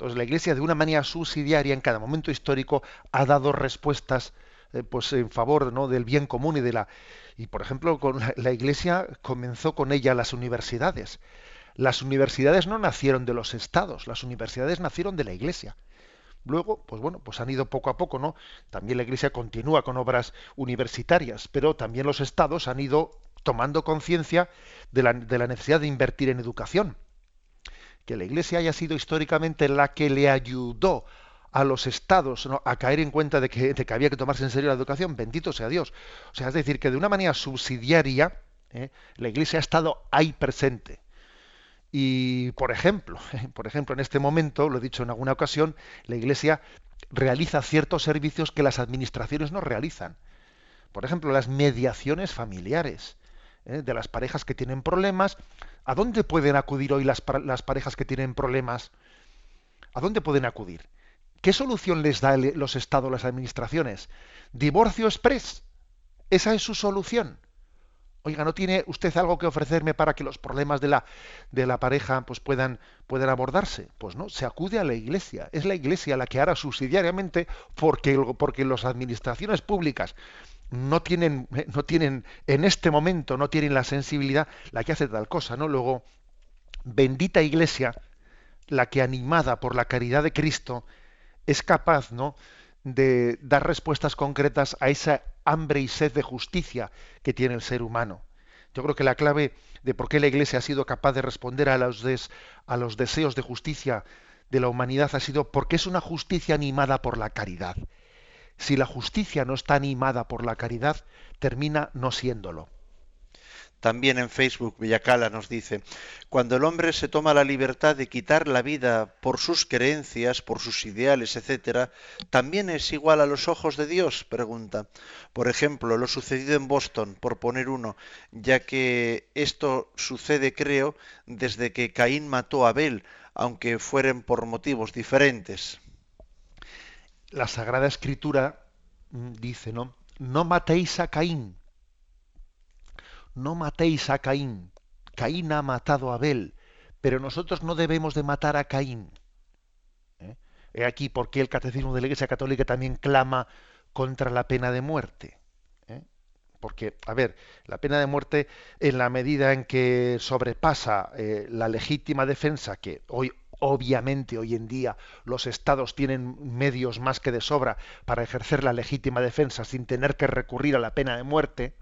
Entonces la Iglesia de una manera subsidiaria en cada momento histórico ha dado respuestas eh, pues en favor ¿no? del bien común y de la y por ejemplo con la, Iglesia comenzó con ella las universidades. Las universidades no nacieron de los estados, las universidades nacieron de la Iglesia. Luego, pues bueno, pues han ido poco a poco, ¿no? También la Iglesia continúa con obras universitarias, pero también los estados han ido tomando conciencia de la, de la necesidad de invertir en educación que la Iglesia haya sido históricamente la que le ayudó a los estados a caer en cuenta de que, había que tomarse en serio la educación, bendito sea Dios. O sea, es decir, que de una manera subsidiaria ¿eh? la Iglesia ha estado ahí presente. Y, por ejemplo, <laughs> por ejemplo, en este momento, lo he dicho en alguna ocasión, la Iglesia realiza ciertos servicios que las administraciones no realizan. Por ejemplo, las mediaciones familiares. ¿eh? de las parejas que tienen problemas, ¿A dónde pueden acudir hoy las, parejas que tienen problemas? ¿A dónde pueden acudir? ¿Qué solución les da los estados, las administraciones? ¿Divorcio express? ¿Esa es su solución? Oiga, ¿no tiene usted algo que ofrecerme para que los problemas de la, de la pareja pues puedan, puedan abordarse? Pues no, se acude a la iglesia. Es la iglesia la que hará subsidiariamente porque, porque las administraciones públicas no tienen, no tienen, en este momento no tienen la sensibilidad, la que hace tal cosa, ¿no? Luego, bendita iglesia, la que animada por la caridad de Cristo, es capaz, ¿no? de dar respuestas concretas a esa hambre y sed de justicia que tiene el ser humano. Yo creo que la clave de por qué la Iglesia ha sido capaz de responder a los, a los deseos de justicia de la humanidad ha sido porque es una justicia animada por la caridad. Si la justicia no está animada por la caridad, termina no siéndolo. También en Facebook Villacala nos dice, cuando el hombre se toma la libertad de quitar la vida por sus creencias, por sus ideales, etcétera, también es igual a los ojos de Dios, pregunta. Por ejemplo, lo sucedido en Boston, por poner uno, ya que esto sucede, creo, desde que Caín mató a Abel, aunque fueren por motivos diferentes. La Sagrada Escritura mm, dice, ¿no? No matéis a Caín no matéis a Caín. Caín ha matado a Abel, pero nosotros no debemos de matar a Caín. ¿Eh? He aquí por qué el Catecismo de la Iglesia Católica también clama contra la pena de muerte. ¿eh? Porque, a ver, la pena de muerte, en la medida en que sobrepasa eh, la legítima defensa, que hoy, obviamente, hoy en día, los estados tienen medios más que de sobra para ejercer la legítima defensa sin tener que recurrir a la pena de muerte,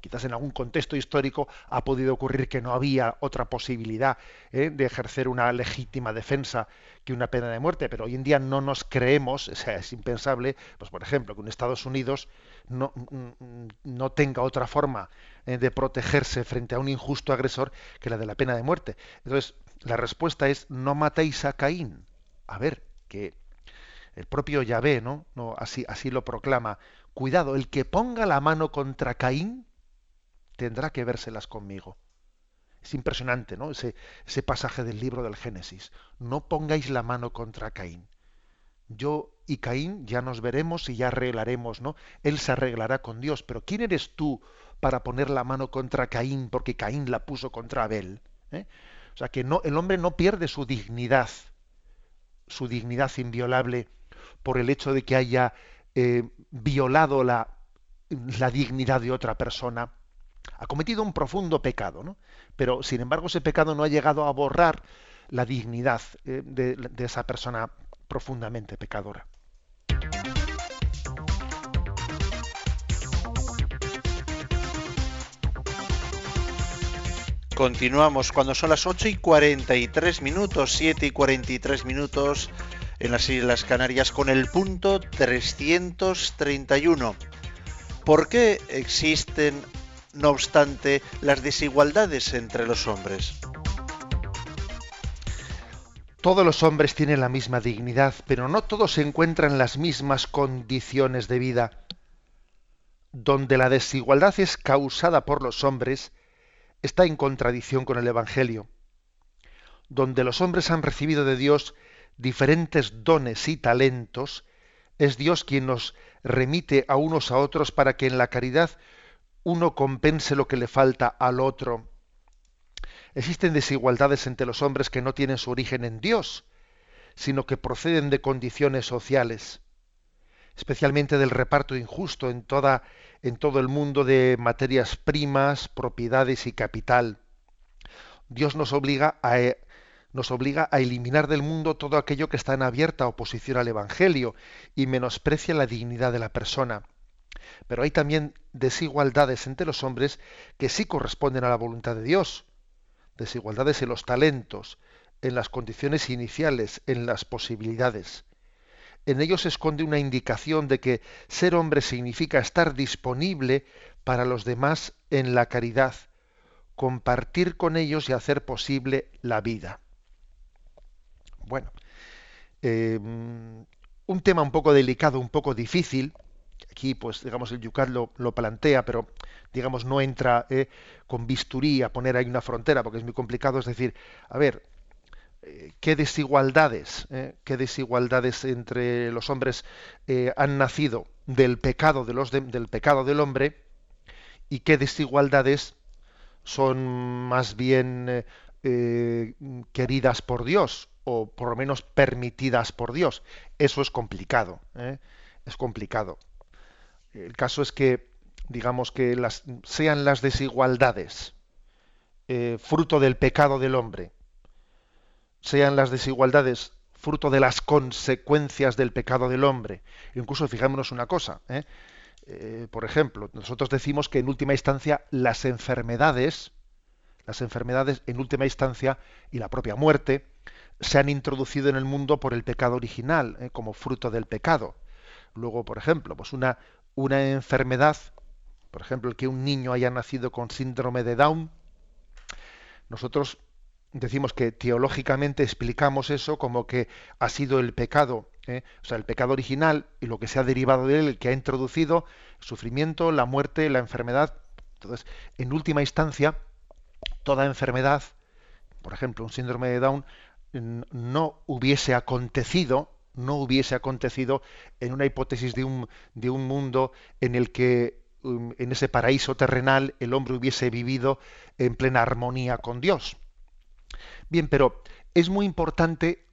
quizás en algún contexto histórico ha podido ocurrir que no había otra posibilidad ¿eh? de ejercer una legítima defensa que una pena de muerte, pero hoy en día no nos creemos, o sea, es impensable, pues por ejemplo, que en Estados Unidos no, mm, no tenga otra forma ¿eh? de protegerse frente a un injusto agresor que la de la pena de muerte. Entonces, la respuesta es no matéis a Caín. A ver, que el propio Yahvé, ¿no? no así, así lo proclama. Cuidado, el que ponga la mano contra Caín, tendrá que vérselas conmigo. Es impresionante, ¿no? Ese, ese pasaje del libro del Génesis. No pongáis la mano contra Caín. Yo y Caín ya nos veremos y ya arreglaremos, ¿no? Él se arreglará con Dios. Pero ¿quién eres tú para poner la mano contra Caín porque Caín la puso contra Abel? ¿eh? O sea que el hombre no pierde su dignidad, su dignidad inviolable por el hecho de que haya eh, violado la, la dignidad de otra persona ha cometido un profundo pecado, ¿no? pero sin embargo ese pecado no ha llegado a borrar la dignidad eh, de esa persona profundamente pecadora. Continuamos cuando son las 8 y 43 minutos, 7 y 43 minutos en las Islas Canarias con el punto 331. ¿Por qué existen no obstante, las desigualdades entre los hombres. Todos los hombres tienen la misma dignidad, pero no todos se encuentran en las mismas condiciones de vida. Donde la desigualdad es causada por los hombres, está en contradicción con el Evangelio. Donde los hombres han recibido de Dios diferentes dones y talentos, es Dios quien nos remite a unos a otros para que en la caridad uno compense lo que le falta al otro. Existen desigualdades entre los hombres que no tienen su origen en Dios, sino que proceden de condiciones sociales, especialmente del reparto injusto en, toda, en todo el mundo de materias primas, propiedades y capital. Dios nos obliga a, nos obliga a eliminar del mundo todo aquello que está en abierta oposición al Evangelio y menosprecia la dignidad de la persona. Pero hay también desigualdades entre los hombres que sí corresponden a la voluntad de Dios. Desigualdades en los talentos, en las condiciones iniciales, en las posibilidades. En ellos se esconde una indicación de que ser hombre significa estar disponible para los demás en la caridad, compartir con ellos y hacer posible la vida. Bueno, eh, un tema un poco delicado, un poco difícil, aquí, pues, digamos, el Yucat lo, plantea, pero, digamos, no entra eh, con bisturí a poner ahí una frontera, porque es muy complicado. Es decir, a ver, eh, qué desigualdades, eh, qué desigualdades entre los hombres han nacido del pecado del pecado del hombre y qué desigualdades son más bien queridas por Dios o por lo menos permitidas por Dios. Eso es complicado, es complicado. El caso es que, digamos que sean las desigualdades eh, fruto del pecado del hombre, sean las desigualdades fruto de las consecuencias del pecado del hombre. Incluso fijémonos una cosa, ¿eh? Eh, por ejemplo, nosotros decimos que en última instancia las enfermedades, las enfermedades en última instancia y la propia muerte se han introducido en el mundo por el pecado original, como fruto del pecado. Luego, por ejemplo, pues una, una enfermedad, por ejemplo, el que un niño haya nacido con síndrome de Down, nosotros decimos que teológicamente explicamos eso como que ha sido el pecado, ¿eh? o sea, el pecado original y lo que se ha derivado de él, el que ha introducido sufrimiento, la muerte, la enfermedad. Entonces, en última instancia, toda enfermedad, por ejemplo, un síndrome de Down, no hubiese acontecido no hubiese acontecido en una hipótesis de un, de un mundo en el que um, en ese paraíso terrenal el hombre hubiese vivido en plena armonía con Dios. Bien, pero es muy importante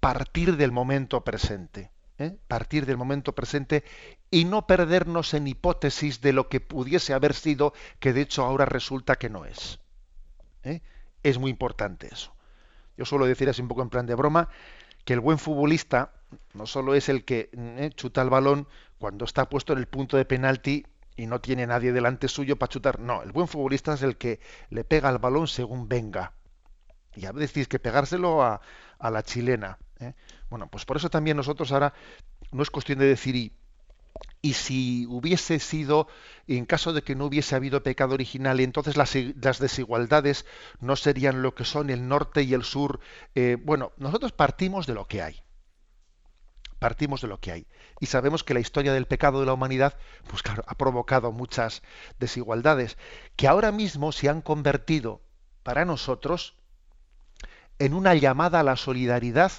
partir del momento presente. ¿eh? Partir del momento presente y no perdernos en hipótesis de lo que pudiese haber sido, que de hecho ahora resulta que no es. ¿eh? Es muy importante eso. Yo suelo decir así un poco en plan de broma que el buen futbolista no solo es el que eh, chuta el balón cuando está puesto en el punto de penalti y no tiene nadie delante suyo para chutar. No, el buen futbolista es el que le pega al balón según venga. Y a veces que pegárselo a, la chilena. ¿eh? Bueno, pues por eso también nosotros ahora no es cuestión de decir y, y si hubiese sido, en caso de que no hubiese habido pecado original, entonces las, las desigualdades no serían lo que son el norte y el sur. Eh, bueno, nosotros partimos de lo que hay. Partimos de lo que hay. Y sabemos que la historia del pecado de la humanidad, pues claro, ha provocado muchas desigualdades, que ahora mismo se han convertido para nosotros en una llamada a la solidaridad,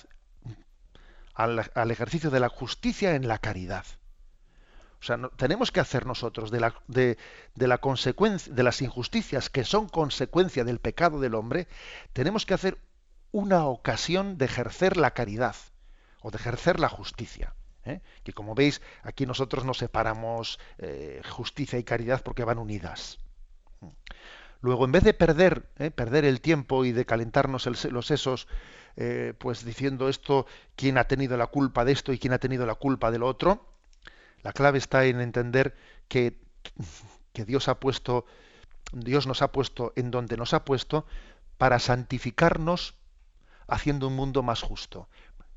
al ejercicio de la justicia en la caridad. O sea, tenemos que hacer nosotros de, la, consecuencia, de las injusticias que son consecuencia del pecado del hombre, tenemos que hacer una ocasión de ejercer la caridad o de ejercer la justicia. ¿eh? Que como veis, aquí nosotros no separamos eh, justicia y caridad porque van unidas. Luego, en vez de perder, ¿eh? perder el tiempo y de calentarnos los sesos, pues diciendo esto, quién ha tenido la culpa de esto y quién ha tenido la culpa del otro, la clave está en entender que, que Dios ha puesto, Dios nos ha puesto en donde nos ha puesto para santificarnos haciendo un mundo más justo,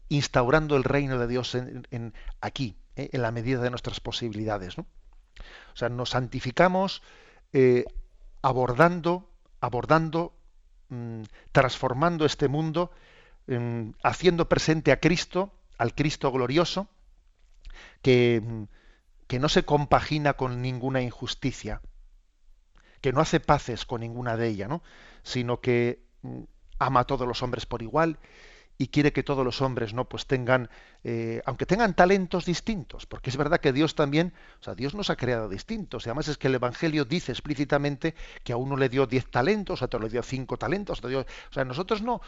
instaurando el reino de Dios en, aquí, ¿eh? en la medida de nuestras posibilidades. O sea, nos santificamos eh, abordando, abordando, mm, transformando este mundo, mm, haciendo presente a Cristo, al Cristo glorioso, que, mm, que no se compagina con ninguna injusticia, que no hace paces con ninguna de ellas, ¿no? sino que ama a todos los hombres por igual y quiere que todos los hombres no pues tengan eh, aunque tengan talentos distintos porque es verdad que Dios también o sea Dios nos ha creado distintos y además es que el Evangelio dice explícitamente que a uno le dio diez talentos a otro le dio cinco talentos o sea nosotros no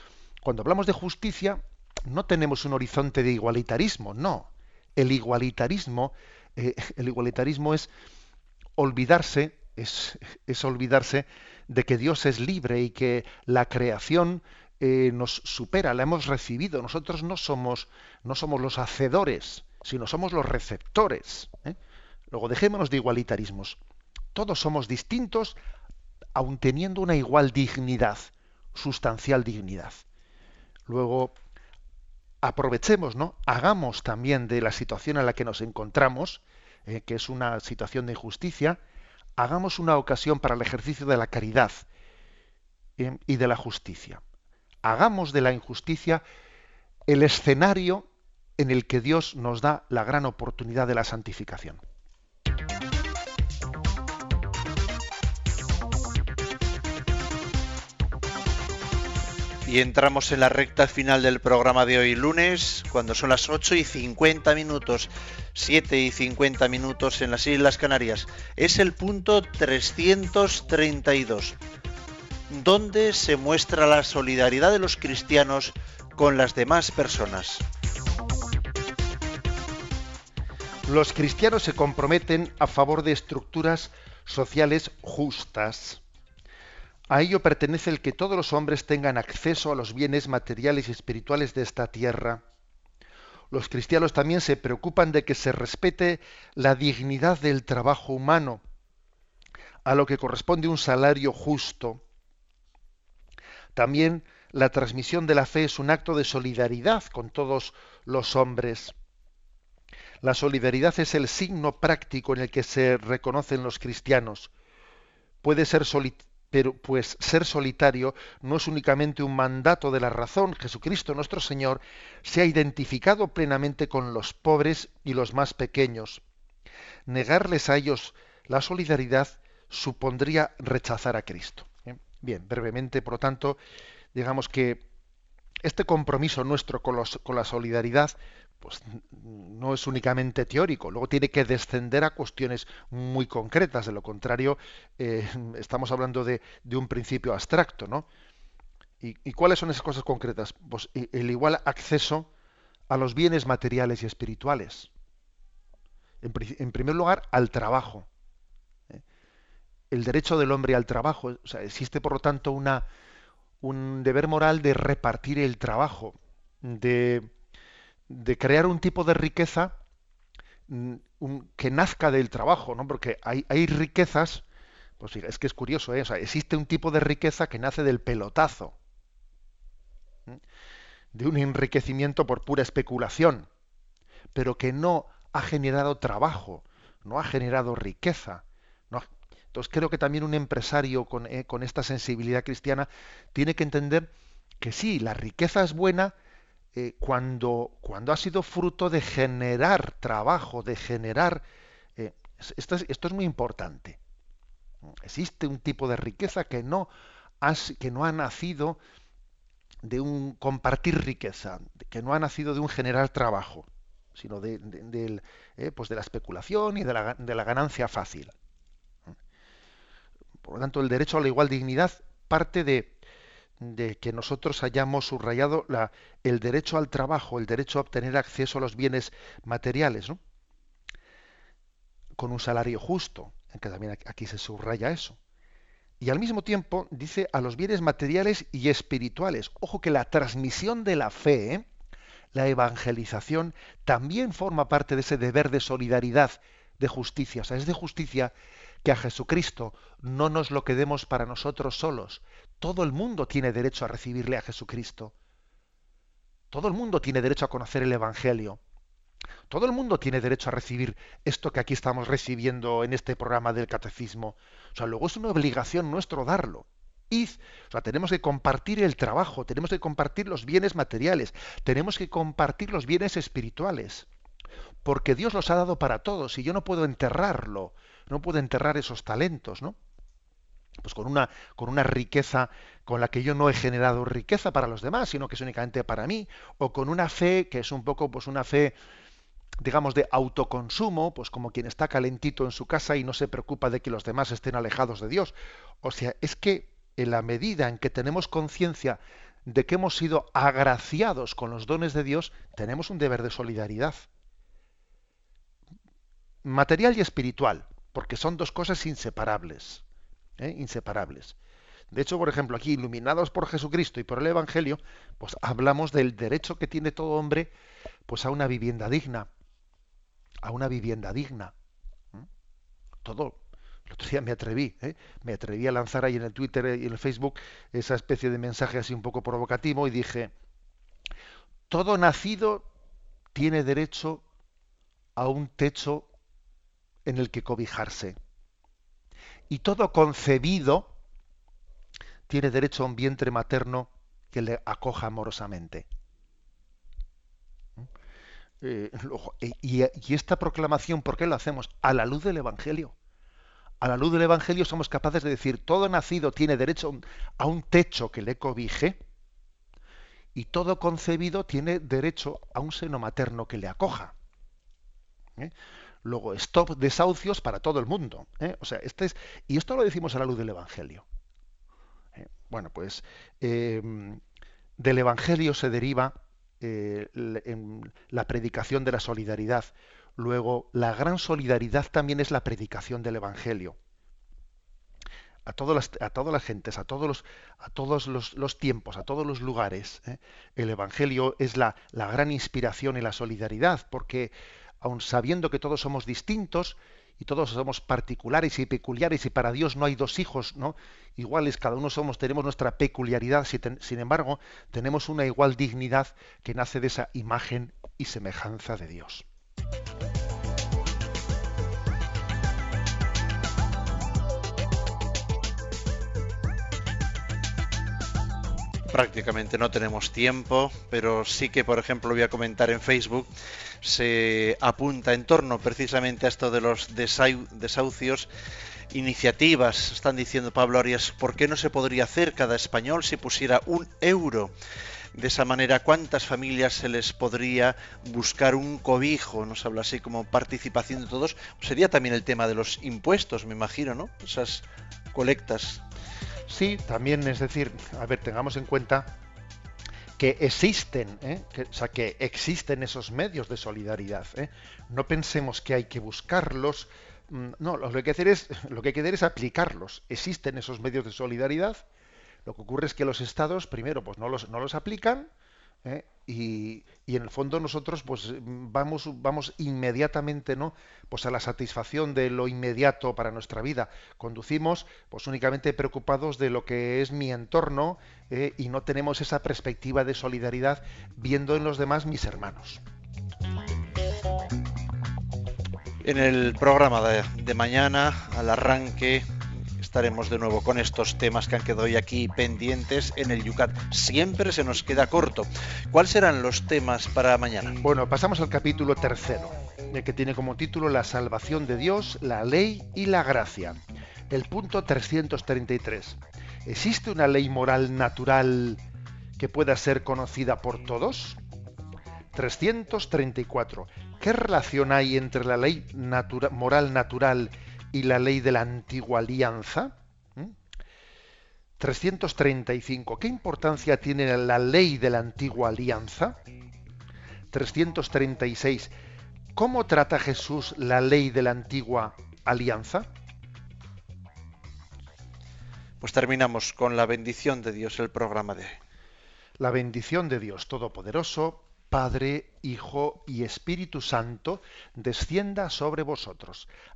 cuando hablamos de justicia no tenemos un horizonte de igualitarismo no el igualitarismo eh, <laughs> el igualitarismo es olvidarse, es, olvidarse de que Dios es libre y que la creación eh, nos supera, la hemos recibido. Nosotros no somos, no somos los hacedores, sino somos los receptores. ¿eh? Luego dejémonos de igualitarismos. Todos somos distintos, aun teniendo una igual dignidad, sustancial dignidad. Luego, aprovechemos, ¿no? Hagamos también de la situación en la que nos encontramos, eh, que es una situación de injusticia, hagamos una ocasión para el ejercicio de la caridad y de la justicia. Hagamos de la injusticia el escenario en el que Dios nos da la gran oportunidad de la santificación. Y entramos en la recta final del programa de hoy lunes, cuando son las 8 y 50 minutos, 7 y 50 minutos en las Islas Canarias. Es el punto 332 donde se muestra la solidaridad de los cristianos con las demás personas. Los cristianos se comprometen a favor de estructuras sociales justas a ello pertenece el que todos los hombres tengan acceso a los bienes materiales y espirituales de esta tierra. Los cristianos también se preocupan de que se respete la dignidad del trabajo humano, a lo que corresponde un salario justo. También la transmisión de la fe es un acto de solidaridad con todos los hombres. La solidaridad es el signo práctico en el que se reconocen los cristianos. Puede ser pero pues ser solitario no es únicamente un mandato de la razón. Jesucristo nuestro Señor se ha identificado plenamente con los pobres y los más pequeños. Negarles a ellos la solidaridad supondría rechazar a Cristo. Bien, brevemente, por lo tanto, digamos que este compromiso nuestro con, la solidaridad pues no es únicamente teórico, luego tiene que descender a cuestiones muy concretas, de lo contrario eh, <laughs> estamos hablando de, un principio abstracto, ¿no? ¿Y, cuáles son esas cosas concretas? Pues el igual acceso a los bienes materiales y espirituales. En, primer lugar, al trabajo. El derecho del hombre al trabajo. O sea, existe, por lo tanto, una, un deber moral de repartir el trabajo, de de crear un tipo de riqueza mm, que nazca del trabajo, ¿no? Porque hay, hay riquezas, pues es que es curioso, ¿eh? existe un tipo de riqueza que nace del pelotazo, de un enriquecimiento por pura especulación, pero que no ha generado trabajo, no ha generado riqueza. Entonces creo que también un empresario con, eh, con esta sensibilidad cristiana tiene que entender que sí, la riqueza es buena, eh, cuando, cuando ha sido fruto de generar trabajo, de generar... Eh, esto, es, muy importante. Existe un tipo de riqueza que no, que no ha nacido de un compartir riqueza, que no ha nacido de un generar trabajo, sino de, pues de la especulación y de la ganancia fácil. Por lo tanto, el derecho a la igual dignidad parte de, de que nosotros hayamos subrayado el derecho al trabajo, el derecho a obtener acceso a los bienes materiales, ¿no? con un salario justo, que también aquí se subraya eso. Y al mismo tiempo dice a los bienes materiales y espirituales. Ojo que la transmisión de la fe, ¿eh? la evangelización, también forma parte de ese deber de solidaridad, de justicia. O sea, es de justicia que a Jesucristo no nos lo quedemos para nosotros solos, todo el mundo tiene derecho a recibirle a Jesucristo. Todo el mundo tiene derecho a conocer el Evangelio. Todo el mundo tiene derecho a recibir esto que aquí estamos recibiendo en este programa del catecismo. O sea, luego es una obligación nuestro darlo. Id. O sea, tenemos que compartir el trabajo, tenemos que compartir los bienes materiales, tenemos que compartir los bienes espirituales. Porque Dios los ha dado para todos y yo no puedo enterrarlo, no puedo enterrar esos talentos, ¿no? pues con una, con una riqueza con la que yo no he generado riqueza para los demás, sino que es únicamente para mí, o con una fe que es un poco pues una fe digamos de autoconsumo, pues como quien está calentito en su casa y no se preocupa de que los demás estén alejados de Dios. O sea, es que en la medida en que tenemos conciencia de que hemos sido agraciados con los dones de Dios, tenemos un deber de solidaridad. Material y espiritual, porque son dos cosas inseparables. ¿eh? inseparables. De hecho, por ejemplo, aquí, iluminados por Jesucristo y por el Evangelio, pues hablamos del derecho que tiene todo hombre pues a una vivienda digna. A una vivienda digna. Todo. El otro día me atreví, ¿eh? me atreví a lanzar ahí en el Twitter y en el Facebook esa especie de mensaje así un poco provocativo y dije, todo nacido tiene derecho a un techo en el que cobijarse y todo concebido tiene derecho a un vientre materno que le acoja amorosamente. ¿Mm? Eh, y, esta proclamación, ¿por qué lo hacemos? A la luz del Evangelio. A la luz del Evangelio somos capaces de decir, todo nacido tiene derecho a un techo que le cobije, y todo concebido tiene derecho a un seno materno que le acoja. ¿eh? Luego, stop desahucios para todo el mundo. ¿eh? O sea, este es, y esto lo decimos a la luz del Evangelio. ¿eh? Bueno, pues em, del Evangelio se deriva la predicación de la solidaridad. Luego, la gran solidaridad también es la predicación del Evangelio a, todas las, a gentes, a todos los, a todos los, tiempos, a todos los lugares. ¿eh? El Evangelio es la, la, gran inspiración y la solidaridad, porque aun sabiendo que todos somos distintos y todos somos particulares y peculiares y para Dios no hay dos hijos, ¿no? Iguales, cada uno somos, tenemos nuestra peculiaridad, sin embargo, tenemos una igual dignidad que nace de esa imagen y semejanza de Dios. Prácticamente no tenemos tiempo, pero sí que, por ejemplo, voy a comentar en Facebook, se apunta en torno precisamente a esto de los desahucios, iniciativas. Están diciendo Pablo Arias, ¿por qué no se podría hacer cada español si pusiera un euro? De esa manera, ¿cuántas familias se les podría buscar un cobijo? Nos habla así como participación de todos. Sería también el tema de los impuestos, me imagino, ¿no? Esas colectas Sí, también es decir, a ver, tengamos en cuenta que existen, ¿eh? que, o sea, que existen esos medios de solidaridad. ¿eh? No pensemos que hay que buscarlos. Mm, no, lo que hay que hacer es, <laughs> lo que hay que hacer es aplicarlos. Existen esos medios de solidaridad. Lo que ocurre es que los estados, primero, pues no los, no los aplican ¿eh? y, en el fondo nosotros pues vamos, vamos inmediatamente ¿no? pues a la satisfacción de lo inmediato para nuestra vida. Conducimos pues únicamente preocupados de lo que es mi entorno ¿eh? y no tenemos esa perspectiva de solidaridad viendo en los demás mis hermanos. En el programa de mañana, al arranque, estaremos de nuevo con estos temas que han quedado hoy aquí pendientes en el Yucat. Siempre se nos queda corto. ¿Cuáles serán los temas para mañana? Bueno, pasamos al capítulo tercero, que tiene como título La salvación de Dios, la ley y la gracia. El punto 333. ¿Existe una ley moral natural que pueda ser conocida por todos? 334. ¿Qué relación hay entre la ley moral natural y la ley de la antigua alianza. 335. ¿Qué importancia tiene la ley de la antigua alianza? 336. ¿Cómo trata Jesús la ley de la antigua alianza? Pues terminamos con la bendición de Dios el programa de La bendición de Dios Todopoderoso, Padre, Hijo y Espíritu Santo, descienda sobre vosotros.